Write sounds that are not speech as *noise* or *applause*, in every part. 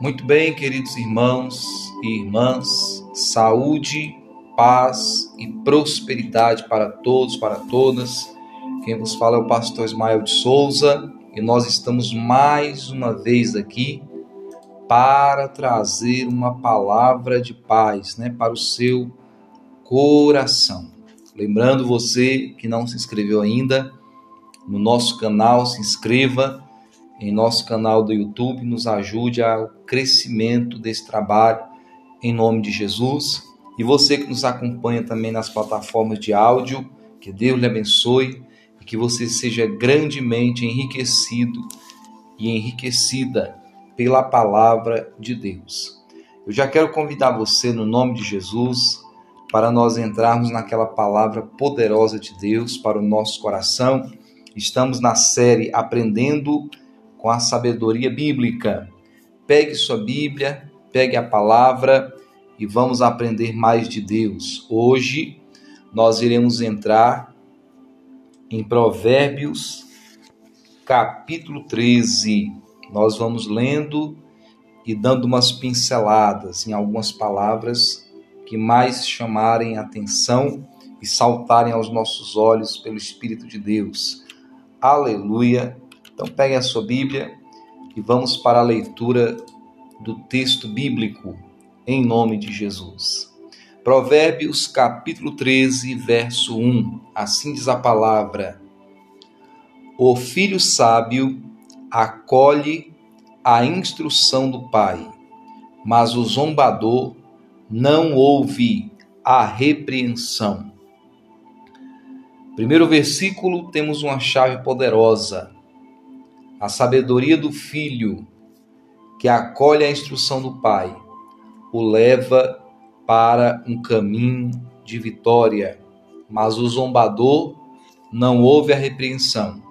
Muito bem, queridos irmãos e irmãs, saúde, paz e prosperidade para todos, para todas. Quem vos fala é o pastor Ismael de Souza e nós estamos mais uma vez aqui para trazer uma palavra de paz, né, para o seu coração. Lembrando você que não se inscreveu ainda no nosso canal, se inscreva em nosso canal do YouTube, nos ajude ao crescimento desse trabalho em nome de Jesus. E você que nos acompanha também nas plataformas de áudio, que Deus lhe abençoe e que você seja grandemente enriquecido e enriquecida pela palavra de Deus. Eu já quero convidar você, no nome de Jesus, para nós entrarmos naquela palavra poderosa de Deus para o nosso coração. Estamos na série Aprendendo com a sabedoria bíblica. Pegue sua Bíblia, pegue a palavra e vamos aprender mais de Deus. Hoje nós iremos entrar em Provérbios, capítulo 13. Nós vamos lendo e dando umas pinceladas em algumas palavras que mais chamarem atenção e saltarem aos nossos olhos pelo Espírito de Deus. Aleluia! Então pegue a sua Bíblia e vamos para a leitura do texto bíblico em nome de Jesus. Provérbios capítulo 13, verso 1. Assim diz a palavra: O filho sábio acolhe a instrução do pai, mas o zombador não ouve a repreensão. Primeiro versículo, temos uma chave poderosa a sabedoria do filho, que acolhe a instrução do pai, o leva para um caminho de vitória, mas o zombador não ouve a repreensão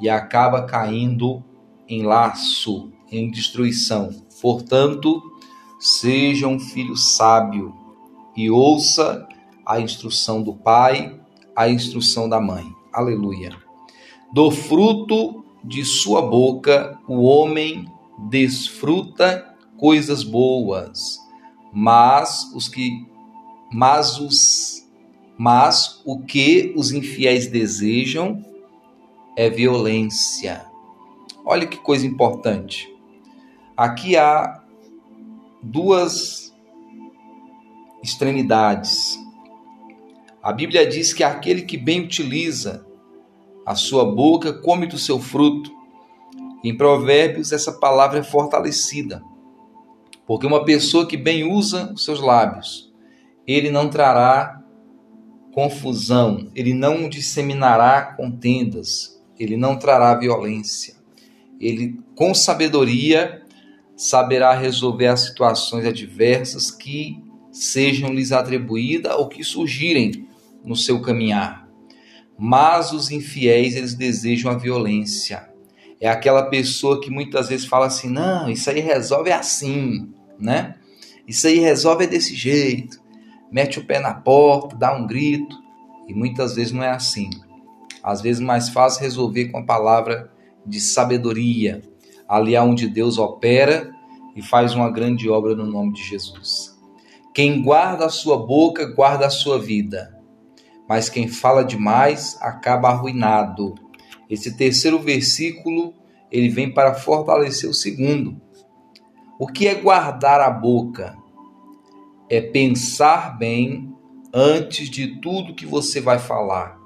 e acaba caindo em laço, em destruição. Portanto, seja um filho sábio e ouça a instrução do pai, a instrução da mãe. Aleluia. Do fruto de sua boca o homem desfruta coisas boas, mas os que mas os mas o que os infiéis desejam é violência. Olha que coisa importante. Aqui há duas extremidades. A Bíblia diz que aquele que bem utiliza a sua boca come do seu fruto. Em Provérbios, essa palavra é fortalecida, porque uma pessoa que bem usa os seus lábios, ele não trará confusão, ele não disseminará contendas, ele não trará violência. Ele, com sabedoria, saberá resolver as situações adversas que sejam lhes atribuídas ou que surgirem no seu caminhar. Mas os infiéis, eles desejam a violência. É aquela pessoa que muitas vezes fala assim: não, isso aí resolve assim, né? Isso aí resolve desse jeito. Mete o pé na porta, dá um grito. E muitas vezes não é assim. Às vezes mais fácil resolver com a palavra de sabedoria, ali onde Deus opera e faz uma grande obra no nome de Jesus. Quem guarda a sua boca, guarda a sua vida mas quem fala demais acaba arruinado. Esse terceiro versículo, ele vem para fortalecer o segundo. O que é guardar a boca? É pensar bem antes de tudo que você vai falar.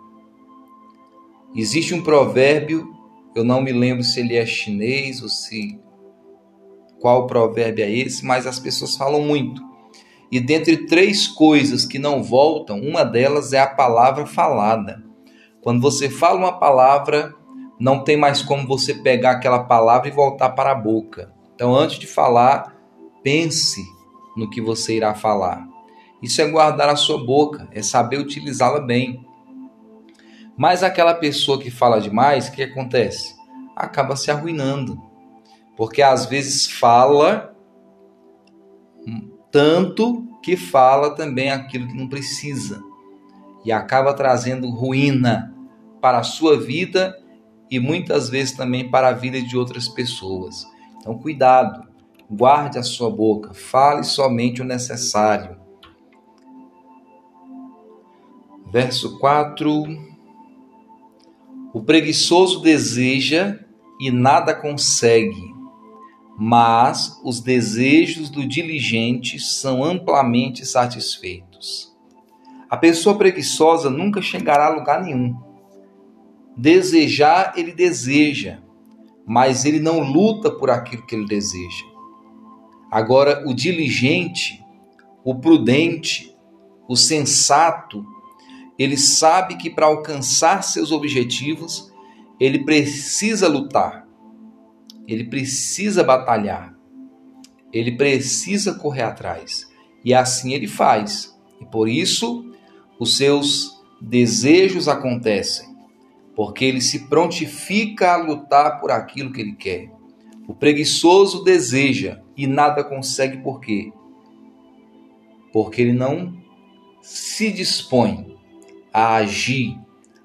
Existe um provérbio, eu não me lembro se ele é chinês ou se qual provérbio é esse, mas as pessoas falam muito e dentre três coisas que não voltam, uma delas é a palavra falada. Quando você fala uma palavra, não tem mais como você pegar aquela palavra e voltar para a boca. Então, antes de falar, pense no que você irá falar. Isso é guardar a sua boca, é saber utilizá-la bem. Mas aquela pessoa que fala demais, o que acontece? Acaba se arruinando. Porque às vezes fala tanto que fala também aquilo que não precisa e acaba trazendo ruína para a sua vida e muitas vezes também para a vida de outras pessoas. Então, cuidado, guarde a sua boca, fale somente o necessário. Verso 4: O preguiçoso deseja e nada consegue, mas os desejos do diligente são amplamente satisfeitos. A pessoa preguiçosa nunca chegará a lugar nenhum. Desejar, ele deseja, mas ele não luta por aquilo que ele deseja. Agora, o diligente, o prudente, o sensato, ele sabe que para alcançar seus objetivos, ele precisa lutar, ele precisa batalhar, ele precisa correr atrás. E assim ele faz. E por isso, os seus desejos acontecem, porque ele se prontifica a lutar por aquilo que ele quer. O preguiçoso deseja e nada consegue por quê? Porque ele não se dispõe a agir,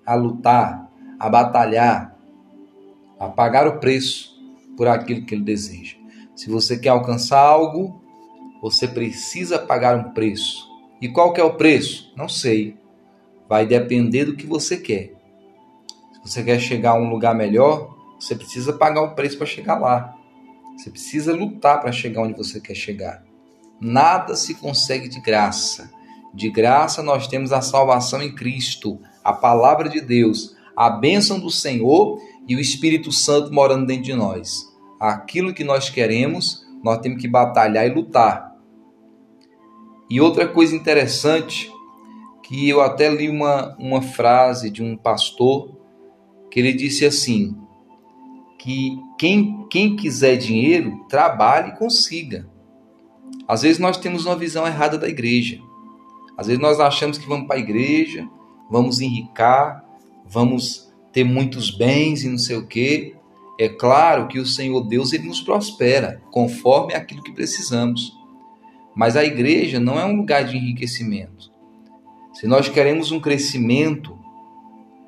a lutar, a batalhar, a pagar o preço por aquilo que ele deseja. Se você quer alcançar algo, você precisa pagar um preço. E qual que é o preço? Não sei. Vai depender do que você quer. Se você quer chegar a um lugar melhor, você precisa pagar o preço para chegar lá. Você precisa lutar para chegar onde você quer chegar. Nada se consegue de graça. De graça nós temos a salvação em Cristo, a palavra de Deus, a bênção do Senhor e o Espírito Santo morando dentro de nós. Aquilo que nós queremos, nós temos que batalhar e lutar e outra coisa interessante, que eu até li uma, uma frase de um pastor, que ele disse assim, que quem, quem quiser dinheiro, trabalhe e consiga. Às vezes nós temos uma visão errada da igreja. Às vezes nós achamos que vamos para a igreja, vamos enricar, vamos ter muitos bens e não sei o quê. É claro que o Senhor Deus ele nos prospera conforme aquilo que precisamos. Mas a igreja não é um lugar de enriquecimento. Se nós queremos um crescimento,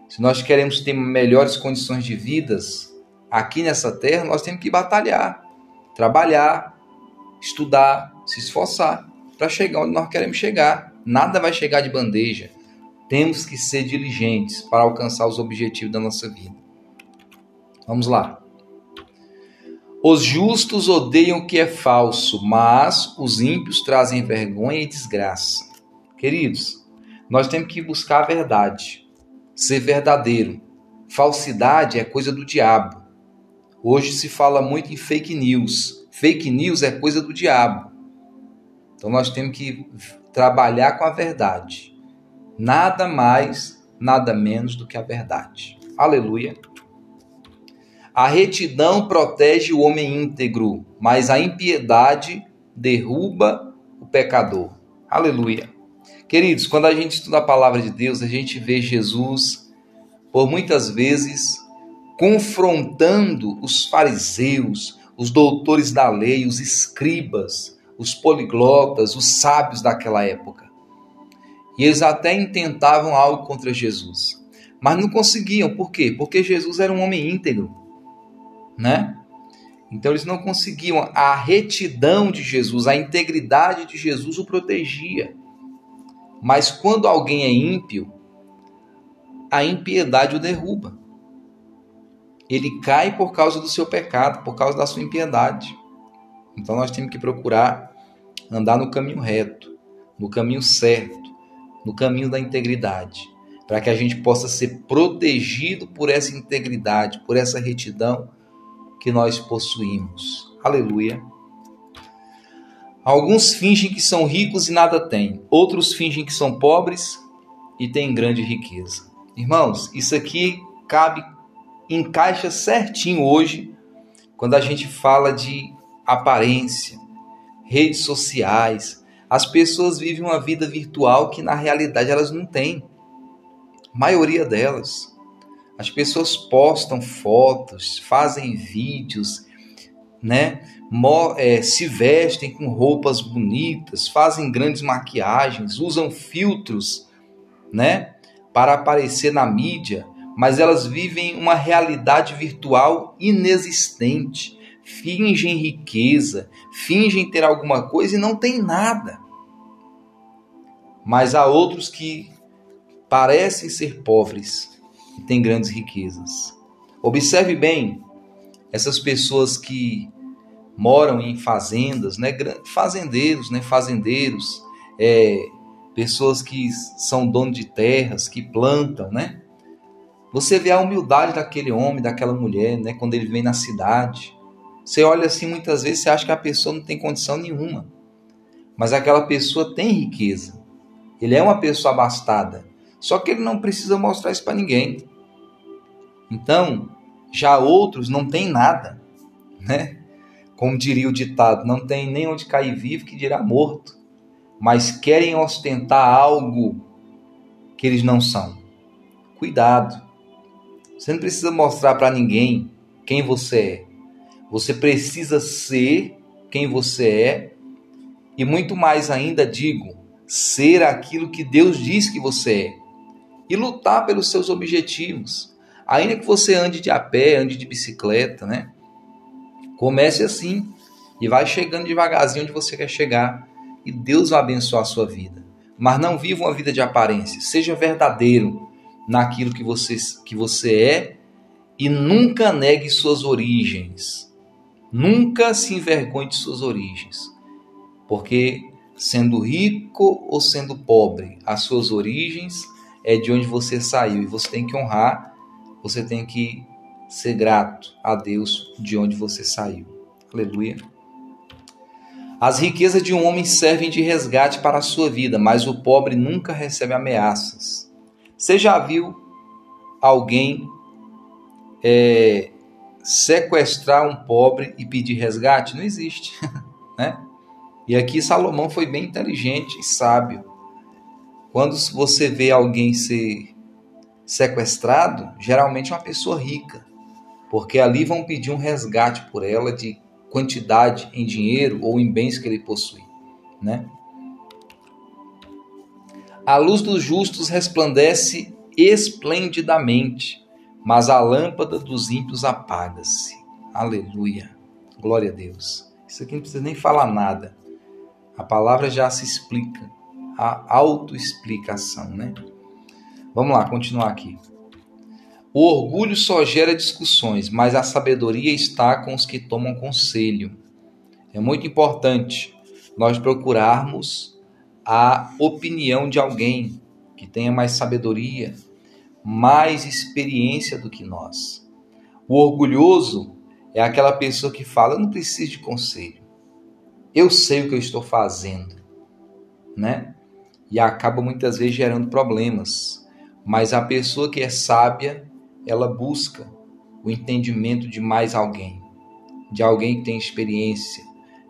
se nós queremos ter melhores condições de vidas aqui nessa terra, nós temos que batalhar, trabalhar, estudar, se esforçar para chegar onde nós queremos chegar. Nada vai chegar de bandeja. Temos que ser diligentes para alcançar os objetivos da nossa vida. Vamos lá. Os justos odeiam o que é falso, mas os ímpios trazem vergonha e desgraça. Queridos, nós temos que buscar a verdade, ser verdadeiro. Falsidade é coisa do diabo. Hoje se fala muito em fake news. Fake news é coisa do diabo. Então nós temos que trabalhar com a verdade. Nada mais, nada menos do que a verdade. Aleluia. A retidão protege o homem íntegro, mas a impiedade derruba o pecador. Aleluia. Queridos, quando a gente estuda a palavra de Deus, a gente vê Jesus, por muitas vezes, confrontando os fariseus, os doutores da lei, os escribas, os poliglotas, os sábios daquela época. E eles até intentavam algo contra Jesus, mas não conseguiam. Por quê? Porque Jesus era um homem íntegro né? Então eles não conseguiam a retidão de Jesus, a integridade de Jesus o protegia. Mas quando alguém é ímpio, a impiedade o derruba. Ele cai por causa do seu pecado, por causa da sua impiedade. Então nós temos que procurar andar no caminho reto, no caminho certo, no caminho da integridade, para que a gente possa ser protegido por essa integridade, por essa retidão que nós possuímos. Aleluia. Alguns fingem que são ricos e nada têm, outros fingem que são pobres e têm grande riqueza. Irmãos, isso aqui cabe, encaixa certinho hoje quando a gente fala de aparência, redes sociais. As pessoas vivem uma vida virtual que na realidade elas não têm. A maioria delas. As pessoas postam fotos, fazem vídeos, né? É, se vestem com roupas bonitas, fazem grandes maquiagens, usam filtros, né? Para aparecer na mídia, mas elas vivem uma realidade virtual inexistente, fingem riqueza, fingem ter alguma coisa e não tem nada. Mas há outros que parecem ser pobres e têm grandes riquezas. Observe bem essas pessoas que moram em fazendas, né? Fazendeiros, né? Fazendeiros, é, pessoas que são donos de terras, que plantam, né? Você vê a humildade daquele homem, daquela mulher, né? Quando ele vem na cidade. Você olha assim, muitas vezes você acha que a pessoa não tem condição nenhuma. Mas aquela pessoa tem riqueza. Ele é uma pessoa abastada. Só que ele não precisa mostrar isso para ninguém. Então, já outros não têm nada, né? Como diria o ditado, não tem nem onde cair vivo que dirá morto, mas querem ostentar algo que eles não são. Cuidado. Você não precisa mostrar para ninguém quem você é. Você precisa ser quem você é e muito mais ainda digo, ser aquilo que Deus diz que você é e lutar pelos seus objetivos. Ainda que você ande de a pé, ande de bicicleta, né? Comece assim e vai chegando devagarzinho onde você quer chegar e Deus vai abençoar a sua vida. Mas não viva uma vida de aparência, seja verdadeiro naquilo que você, que você é e nunca negue suas origens. Nunca se envergonhe de suas origens. Porque sendo rico ou sendo pobre, as suas origens é de onde você saiu e você tem que honrar você tem que ser grato a Deus de onde você saiu. Aleluia. As riquezas de um homem servem de resgate para a sua vida, mas o pobre nunca recebe ameaças. Você já viu alguém é, sequestrar um pobre e pedir resgate? Não existe, *laughs* né? E aqui Salomão foi bem inteligente e sábio. Quando você vê alguém ser sequestrado, geralmente é uma pessoa rica, porque ali vão pedir um resgate por ela de quantidade em dinheiro ou em bens que ele possui, né? A luz dos justos resplandece esplendidamente, mas a lâmpada dos ímpios apaga-se. Aleluia. Glória a Deus. Isso aqui não precisa nem falar nada. A palavra já se explica. A autoexplicação, né? Vamos lá, continuar aqui. O orgulho só gera discussões, mas a sabedoria está com os que tomam conselho. É muito importante nós procurarmos a opinião de alguém que tenha mais sabedoria, mais experiência do que nós. O orgulhoso é aquela pessoa que fala: Eu não preciso de conselho, eu sei o que eu estou fazendo, né? E acaba muitas vezes gerando problemas mas a pessoa que é sábia, ela busca o entendimento de mais alguém, de alguém que tem experiência,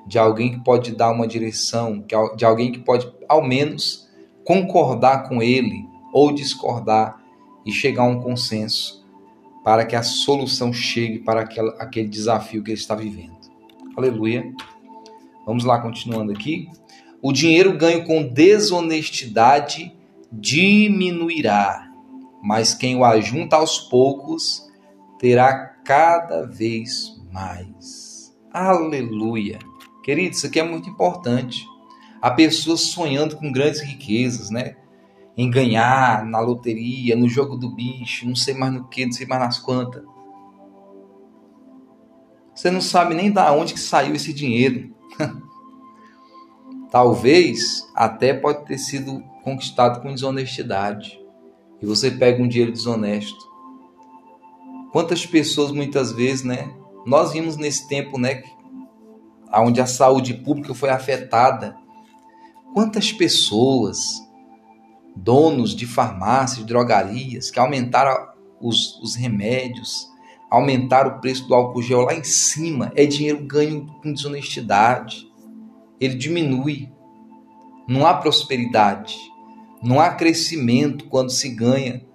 de alguém que pode dar uma direção, de alguém que pode, ao menos, concordar com ele ou discordar e chegar a um consenso para que a solução chegue para aquela, aquele desafio que ele está vivendo. Aleluia. Vamos lá, continuando aqui. O dinheiro ganho com desonestidade diminuirá, mas quem o ajunta aos poucos terá cada vez mais. Aleluia! Queridos, isso aqui é muito importante. Há pessoas sonhando com grandes riquezas, né? Em ganhar na loteria, no jogo do bicho, não sei mais no que, não sei mais nas quantas. Você não sabe nem da onde que saiu esse dinheiro. *laughs* Talvez até pode ter sido conquistado com desonestidade. E você pega um dinheiro desonesto. Quantas pessoas muitas vezes, né? Nós vimos nesse tempo, né, onde a saúde pública foi afetada. Quantas pessoas, donos de farmácias, drogarias, que aumentaram os, os remédios, aumentaram o preço do álcool gel lá em cima, é dinheiro ganho com desonestidade. Ele diminui. Não há prosperidade. Não há crescimento quando se ganha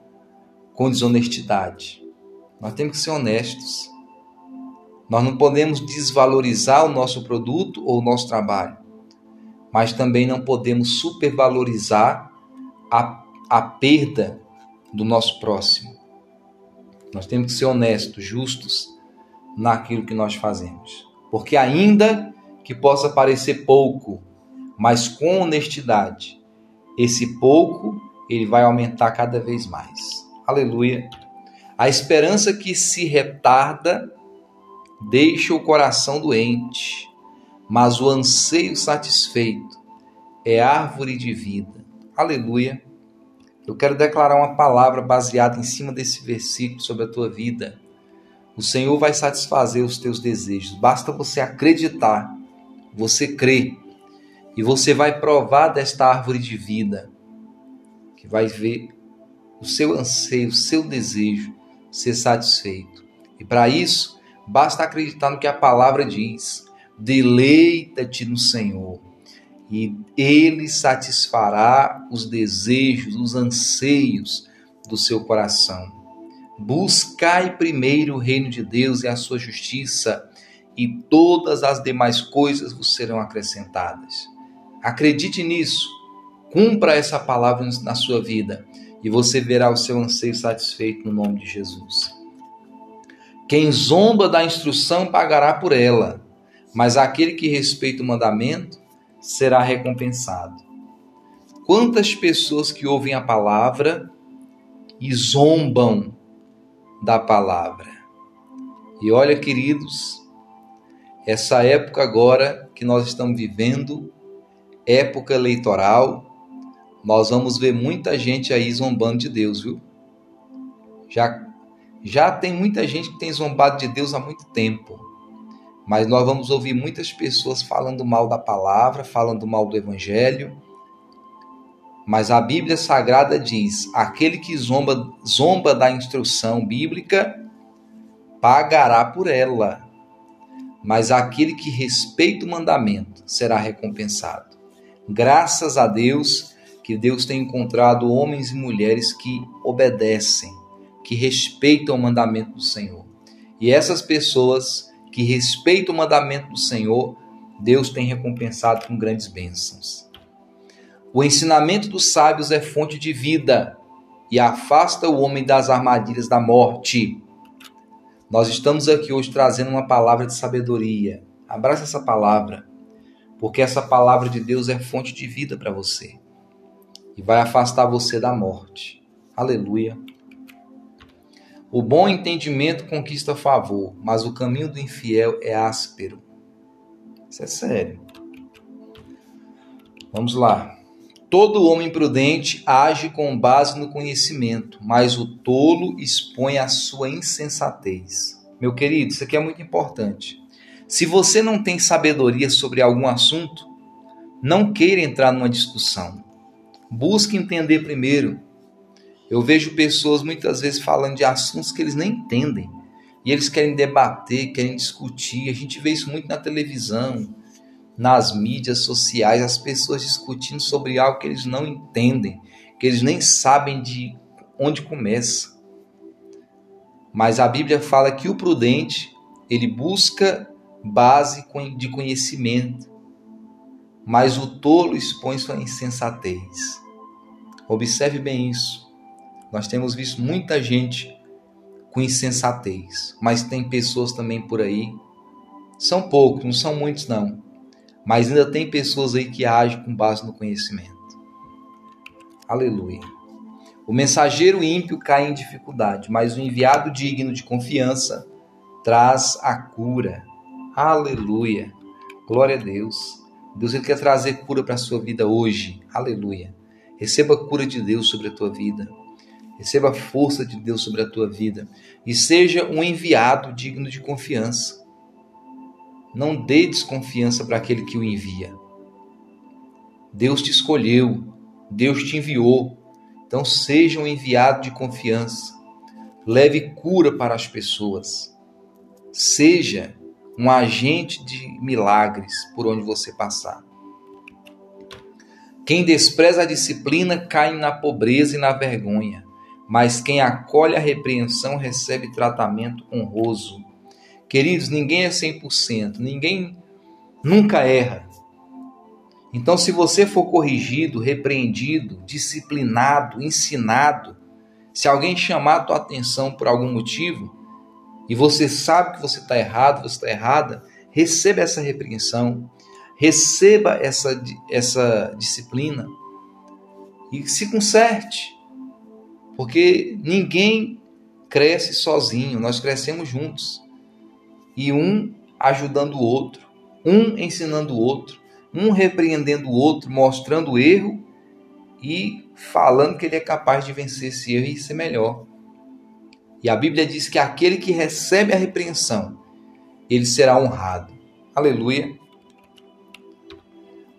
com desonestidade. Nós temos que ser honestos. Nós não podemos desvalorizar o nosso produto ou o nosso trabalho, mas também não podemos supervalorizar a, a perda do nosso próximo. Nós temos que ser honestos, justos naquilo que nós fazemos. Porque ainda que possa parecer pouco, mas com honestidade, esse pouco ele vai aumentar cada vez mais. Aleluia. A esperança que se retarda deixa o coração doente, mas o anseio satisfeito é árvore de vida. Aleluia. Eu quero declarar uma palavra baseada em cima desse versículo sobre a tua vida. O Senhor vai satisfazer os teus desejos. Basta você acreditar, você crer, e você vai provar desta árvore de vida, que vai ver o seu anseio, o seu desejo ser satisfeito. E para isso, basta acreditar no que a palavra diz. Deleita-te no Senhor e ele satisfará os desejos, os anseios do seu coração. Buscai primeiro o reino de Deus e a sua justiça, e todas as demais coisas vos serão acrescentadas. Acredite nisso, cumpra essa palavra na sua vida e você verá o seu anseio satisfeito no nome de Jesus. Quem zomba da instrução pagará por ela, mas aquele que respeita o mandamento será recompensado. Quantas pessoas que ouvem a palavra e zombam da palavra. E olha, queridos, essa época agora que nós estamos vivendo, época eleitoral, nós vamos ver muita gente aí zombando de Deus, viu? Já já tem muita gente que tem zombado de Deus há muito tempo. Mas nós vamos ouvir muitas pessoas falando mal da palavra, falando mal do evangelho. Mas a Bíblia Sagrada diz: aquele que zomba, zomba da instrução bíblica pagará por ela. Mas aquele que respeita o mandamento será recompensado. Graças a Deus que Deus tem encontrado homens e mulheres que obedecem, que respeitam o mandamento do Senhor. E essas pessoas que respeita o mandamento do Senhor, Deus tem recompensado com grandes bênçãos. O ensinamento dos sábios é fonte de vida e afasta o homem das armadilhas da morte. Nós estamos aqui hoje trazendo uma palavra de sabedoria. Abraça essa palavra, porque essa palavra de Deus é fonte de vida para você e vai afastar você da morte. Aleluia. O bom entendimento conquista favor, mas o caminho do infiel é áspero. Isso é sério. Vamos lá. Todo homem prudente age com base no conhecimento, mas o tolo expõe a sua insensatez. Meu querido, isso aqui é muito importante. Se você não tem sabedoria sobre algum assunto, não queira entrar numa discussão. Busque entender primeiro eu vejo pessoas muitas vezes falando de assuntos que eles nem entendem. E eles querem debater, querem discutir. A gente vê isso muito na televisão, nas mídias sociais, as pessoas discutindo sobre algo que eles não entendem, que eles nem sabem de onde começa. Mas a Bíblia fala que o prudente, ele busca base de conhecimento, mas o tolo expõe sua insensatez. Observe bem isso. Nós temos visto muita gente com insensatez, mas tem pessoas também por aí, são poucos, não são muitos não, mas ainda tem pessoas aí que agem com base no conhecimento. Aleluia. O mensageiro ímpio cai em dificuldade, mas o enviado digno de confiança traz a cura. Aleluia. Glória a Deus. Deus ele quer trazer cura para a sua vida hoje. Aleluia. Receba a cura de Deus sobre a tua vida. Receba a força de Deus sobre a tua vida e seja um enviado digno de confiança. Não dê desconfiança para aquele que o envia. Deus te escolheu, Deus te enviou. Então seja um enviado de confiança. Leve cura para as pessoas. Seja um agente de milagres por onde você passar. Quem despreza a disciplina cai na pobreza e na vergonha mas quem acolhe a repreensão recebe tratamento honroso. Queridos, ninguém é 100%, ninguém nunca erra. Então, se você for corrigido, repreendido, disciplinado, ensinado, Se alguém chamar a tua atenção por algum motivo e você sabe que você está errado, você está errada, receba essa repreensão, receba essa, essa disciplina e se conserte. Porque ninguém cresce sozinho, nós crescemos juntos. E um ajudando o outro, um ensinando o outro, um repreendendo o outro, mostrando o erro e falando que ele é capaz de vencer esse erro e ser melhor. E a Bíblia diz que aquele que recebe a repreensão, ele será honrado. Aleluia.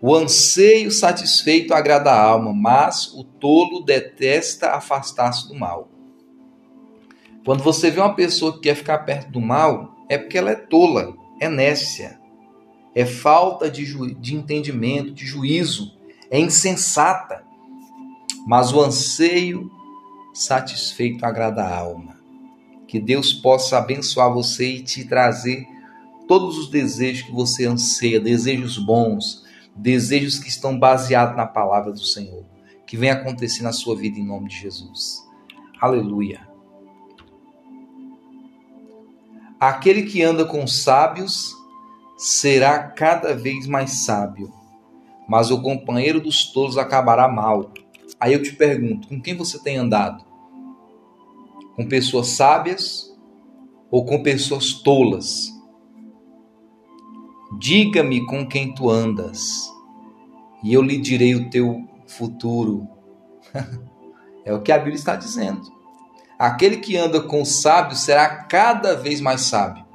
O anseio satisfeito agrada a alma, mas o tolo detesta afastar-se do mal. Quando você vê uma pessoa que quer ficar perto do mal, é porque ela é tola, é nécia, é falta de, de entendimento, de juízo, é insensata. Mas o anseio satisfeito agrada a alma. Que Deus possa abençoar você e te trazer todos os desejos que você anseia, desejos bons, desejos que estão baseados na palavra do Senhor, que venha acontecer na sua vida em nome de Jesus. Aleluia. Aquele que anda com sábios será cada vez mais sábio, mas o companheiro dos tolos acabará mal. Aí eu te pergunto, com quem você tem andado? Com pessoas sábias ou com pessoas tolas? Diga-me com quem tu andas, e eu lhe direi o teu futuro. *laughs* é o que a Bíblia está dizendo. Aquele que anda com o sábio será cada vez mais sábio.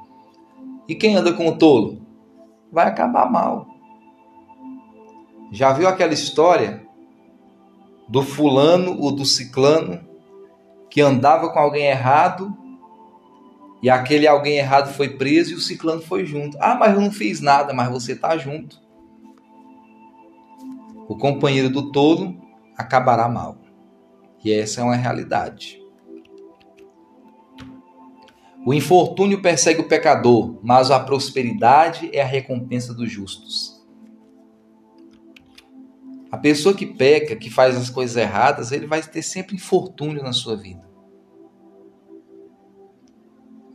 E quem anda com o tolo? Vai acabar mal. Já viu aquela história do fulano ou do ciclano que andava com alguém errado e aquele alguém errado foi preso e o ciclano foi junto. Ah, mas eu não fiz nada, mas você está junto. O companheiro do tolo acabará mal. E essa é uma realidade. O infortúnio persegue o pecador, mas a prosperidade é a recompensa dos justos. A pessoa que peca, que faz as coisas erradas, ele vai ter sempre infortúnio na sua vida.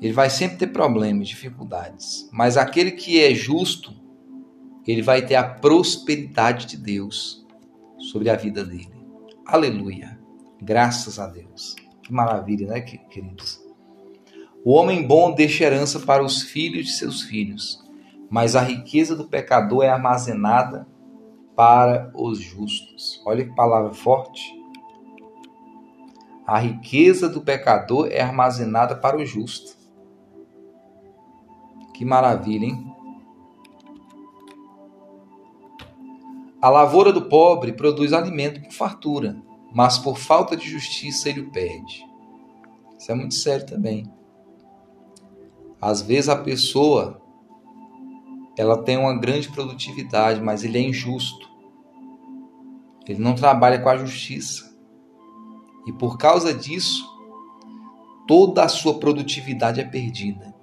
Ele vai sempre ter problemas, dificuldades. Mas aquele que é justo, ele vai ter a prosperidade de Deus sobre a vida dele. Aleluia. Graças a Deus. Que maravilha, né, queridos? O homem bom deixa herança para os filhos de seus filhos, mas a riqueza do pecador é armazenada para os justos. Olha que palavra forte. A riqueza do pecador é armazenada para o justo. Que maravilha, hein? A lavoura do pobre produz alimento com fartura, mas por falta de justiça ele o perde. Isso é muito sério também. Às vezes a pessoa ela tem uma grande produtividade, mas ele é injusto. Ele não trabalha com a justiça. E por causa disso, toda a sua produtividade é perdida.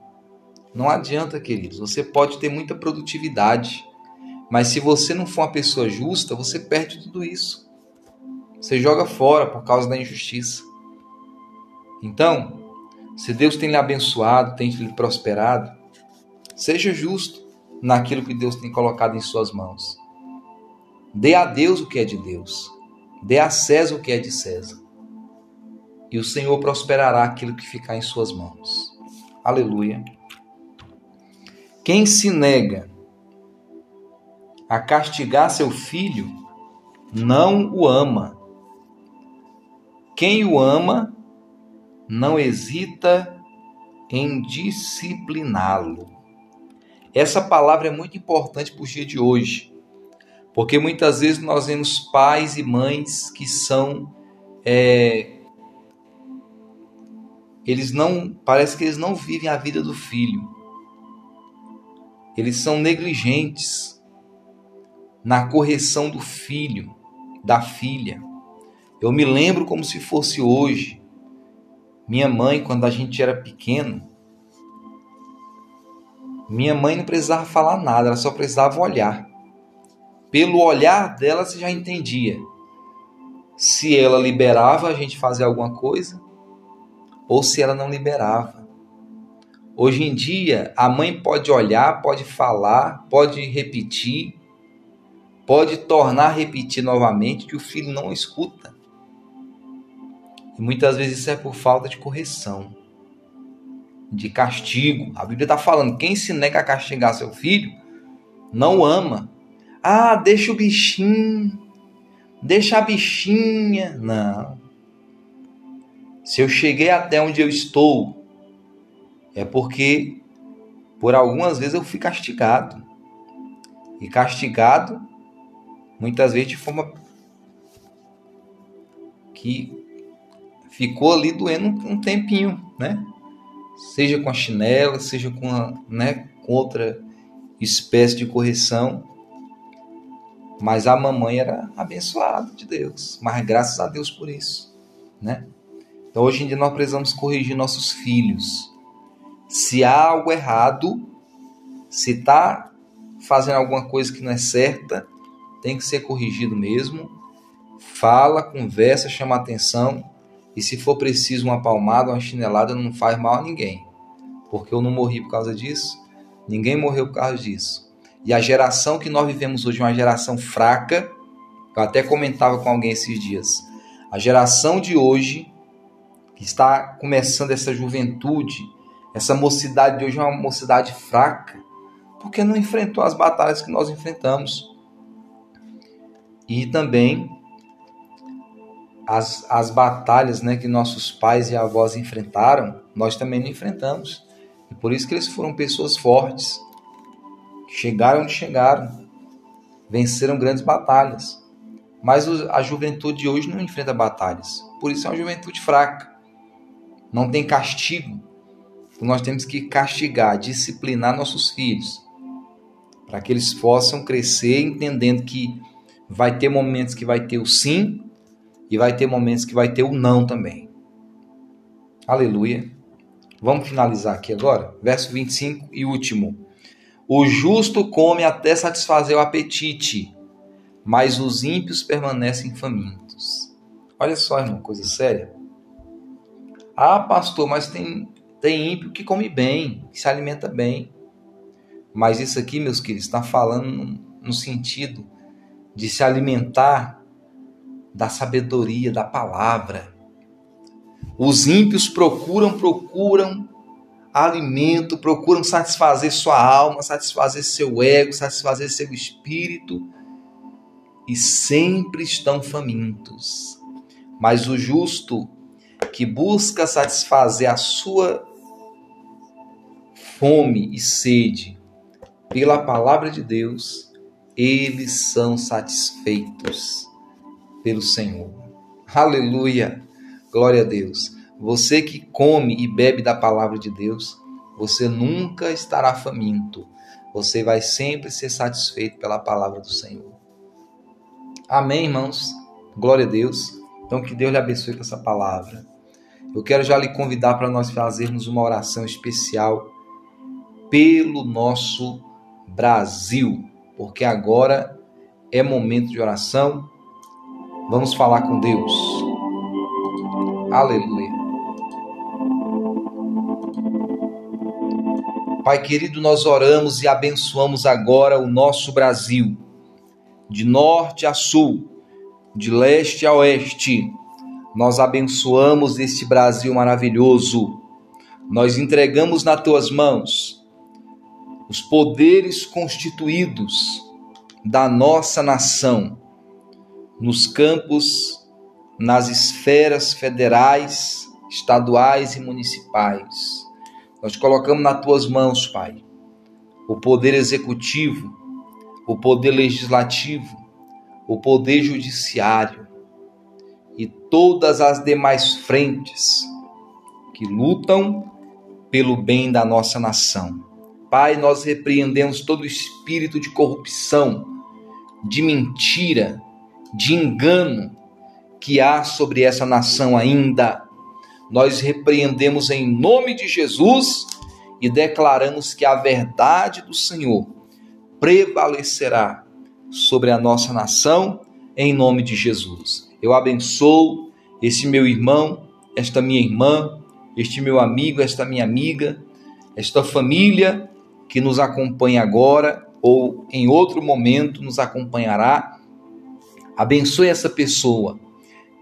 Não adianta, queridos. Você pode ter muita produtividade, mas se você não for uma pessoa justa, você perde tudo isso. Você joga fora por causa da injustiça. Então, se Deus tem lhe abençoado, tem lhe prosperado, seja justo naquilo que Deus tem colocado em suas mãos. Dê a Deus o que é de Deus. Dê a César o que é de César. E o Senhor prosperará aquilo que ficar em suas mãos. Aleluia. Quem se nega a castigar seu filho, não o ama. Quem o ama, não hesita em discipliná-lo. Essa palavra é muito importante para o dia de hoje, porque muitas vezes nós vemos pais e mães que são. É, eles não. Parece que eles não vivem a vida do filho eles são negligentes na correção do filho, da filha. Eu me lembro como se fosse hoje. Minha mãe, quando a gente era pequeno, minha mãe não precisava falar nada, ela só precisava olhar. Pelo olhar dela você já entendia se ela liberava a gente fazer alguma coisa ou se ela não liberava. Hoje em dia, a mãe pode olhar, pode falar, pode repetir, pode tornar a repetir novamente que o filho não escuta. E muitas vezes isso é por falta de correção, de castigo. A Bíblia está falando: quem se nega a castigar seu filho não ama. Ah, deixa o bichinho, deixa a bichinha. Não. Se eu cheguei até onde eu estou, é porque por algumas vezes eu fui castigado. E castigado muitas vezes de forma que ficou ali doendo um tempinho, né? Seja com a chinela, seja com, a, né, com outra espécie de correção. Mas a mamãe era abençoada de Deus, mas graças a Deus por isso, né? Então hoje em dia nós precisamos corrigir nossos filhos. Se há algo errado, se está fazendo alguma coisa que não é certa, tem que ser corrigido mesmo. Fala, conversa, chama atenção. E se for preciso uma palmada, uma chinelada, não faz mal a ninguém. Porque eu não morri por causa disso, ninguém morreu por causa disso. E a geração que nós vivemos hoje é uma geração fraca. Eu até comentava com alguém esses dias. A geração de hoje, que está começando essa juventude, essa mocidade de hoje é uma mocidade fraca, porque não enfrentou as batalhas que nós enfrentamos. E também as, as batalhas né, que nossos pais e avós enfrentaram, nós também não enfrentamos. E por isso que eles foram pessoas fortes, chegaram onde chegaram, venceram grandes batalhas. Mas a juventude de hoje não enfrenta batalhas, por isso é uma juventude fraca. Não tem castigo. Então nós temos que castigar, disciplinar nossos filhos, para que eles possam crescer entendendo que vai ter momentos que vai ter o sim e vai ter momentos que vai ter o não também. Aleluia. Vamos finalizar aqui agora, verso 25 e último. O justo come até satisfazer o apetite, mas os ímpios permanecem famintos. Olha só, irmão, coisa séria. Ah, pastor, mas tem, tem ímpio que come bem, que se alimenta bem. Mas isso aqui, meus queridos, está falando no sentido de se alimentar da sabedoria da palavra. Os ímpios procuram, procuram alimento, procuram satisfazer sua alma, satisfazer seu ego, satisfazer seu espírito e sempre estão famintos. Mas o justo que busca satisfazer a sua fome e sede pela palavra de Deus, eles são satisfeitos pelo Senhor. Aleluia! Glória a Deus. Você que come e bebe da palavra de Deus, você nunca estará faminto. Você vai sempre ser satisfeito pela palavra do Senhor. Amém, irmãos? Glória a Deus. Então, que Deus lhe abençoe com essa palavra. Eu quero já lhe convidar para nós fazermos uma oração especial pelo nosso Brasil porque agora é momento de oração. Vamos falar com Deus. Aleluia. Pai querido, nós oramos e abençoamos agora o nosso Brasil, de norte a sul, de leste a oeste. Nós abençoamos este Brasil maravilhoso. Nós entregamos nas tuas mãos os poderes constituídos da nossa nação nos campos, nas esferas federais, estaduais e municipais. Nós colocamos nas tuas mãos, Pai, o poder executivo, o poder legislativo, o poder judiciário e todas as demais frentes que lutam pelo bem da nossa nação. Pai, nós repreendemos todo espírito de corrupção, de mentira, de engano que há sobre essa nação ainda. Nós repreendemos em nome de Jesus e declaramos que a verdade do Senhor prevalecerá sobre a nossa nação em nome de Jesus. Eu abençoo esse meu irmão, esta minha irmã, este meu amigo, esta minha amiga, esta família que nos acompanha agora ou em outro momento nos acompanhará. Abençoe essa pessoa,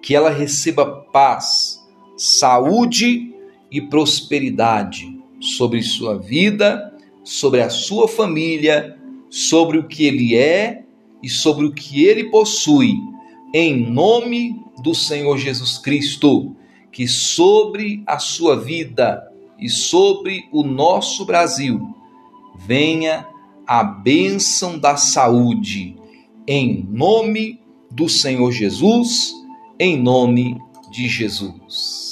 que ela receba paz, saúde e prosperidade sobre sua vida, sobre a sua família, sobre o que ele é e sobre o que ele possui, em nome do Senhor Jesus Cristo, que sobre a sua vida e sobre o nosso Brasil venha a bênção da saúde, em nome do Senhor Jesus, em nome de Jesus.